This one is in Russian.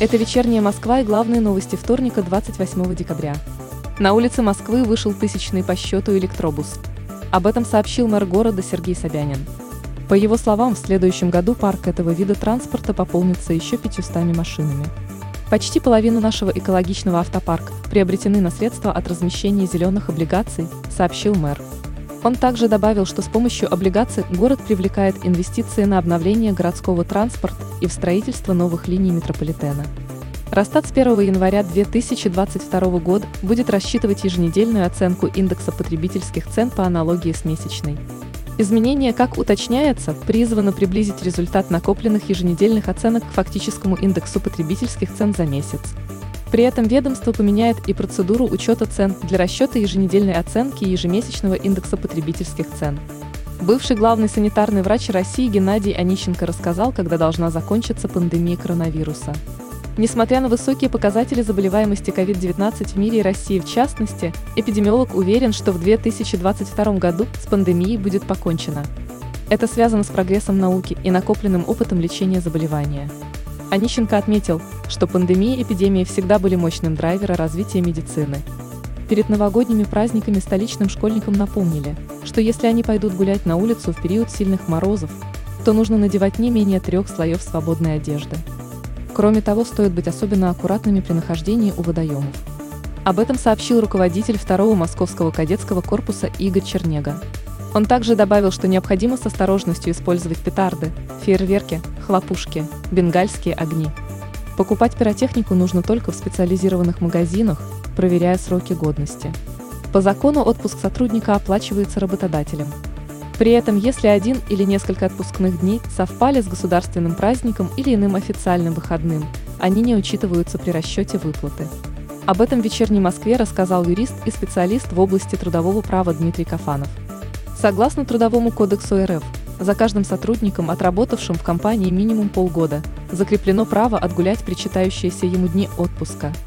Это вечерняя Москва и главные новости вторника 28 декабря. На улице Москвы вышел тысячный по счету электробус. Об этом сообщил мэр города Сергей Собянин. По его словам, в следующем году парк этого вида транспорта пополнится еще 500 машинами. Почти половину нашего экологичного автопарка приобретены на средства от размещения зеленых облигаций, сообщил мэр. Он также добавил, что с помощью облигаций город привлекает инвестиции на обновление городского транспорта и в строительство новых линий метрополитена. Росстат с 1 января 2022 года будет рассчитывать еженедельную оценку индекса потребительских цен по аналогии с месячной. Изменение, как уточняется, призвано приблизить результат накопленных еженедельных оценок к фактическому индексу потребительских цен за месяц. При этом ведомство поменяет и процедуру учета цен для расчета еженедельной оценки ежемесячного индекса потребительских цен. Бывший главный санитарный врач России Геннадий Онищенко рассказал, когда должна закончиться пандемия коронавируса. Несмотря на высокие показатели заболеваемости COVID-19 в мире и России в частности, эпидемиолог уверен, что в 2022 году с пандемией будет покончено. Это связано с прогрессом науки и накопленным опытом лечения заболевания. Онищенко отметил, что пандемия и эпидемия всегда были мощным драйвером развития медицины. Перед новогодними праздниками столичным школьникам напомнили, что если они пойдут гулять на улицу в период сильных морозов, то нужно надевать не менее трех слоев свободной одежды. Кроме того, стоит быть особенно аккуратными при нахождении у водоемов. Об этом сообщил руководитель второго московского кадетского корпуса Игорь Чернега. Он также добавил, что необходимо с осторожностью использовать петарды, фейерверки, хлопушки, бенгальские огни. Покупать пиротехнику нужно только в специализированных магазинах, проверяя сроки годности. По закону отпуск сотрудника оплачивается работодателем. При этом, если один или несколько отпускных дней совпали с государственным праздником или иным официальным выходным, они не учитываются при расчете выплаты. Об этом в «Вечерней Москве» рассказал юрист и специалист в области трудового права Дмитрий Кафанов. Согласно Трудовому кодексу РФ, за каждым сотрудником, отработавшим в компании минимум полгода, закреплено право отгулять причитающиеся ему дни отпуска –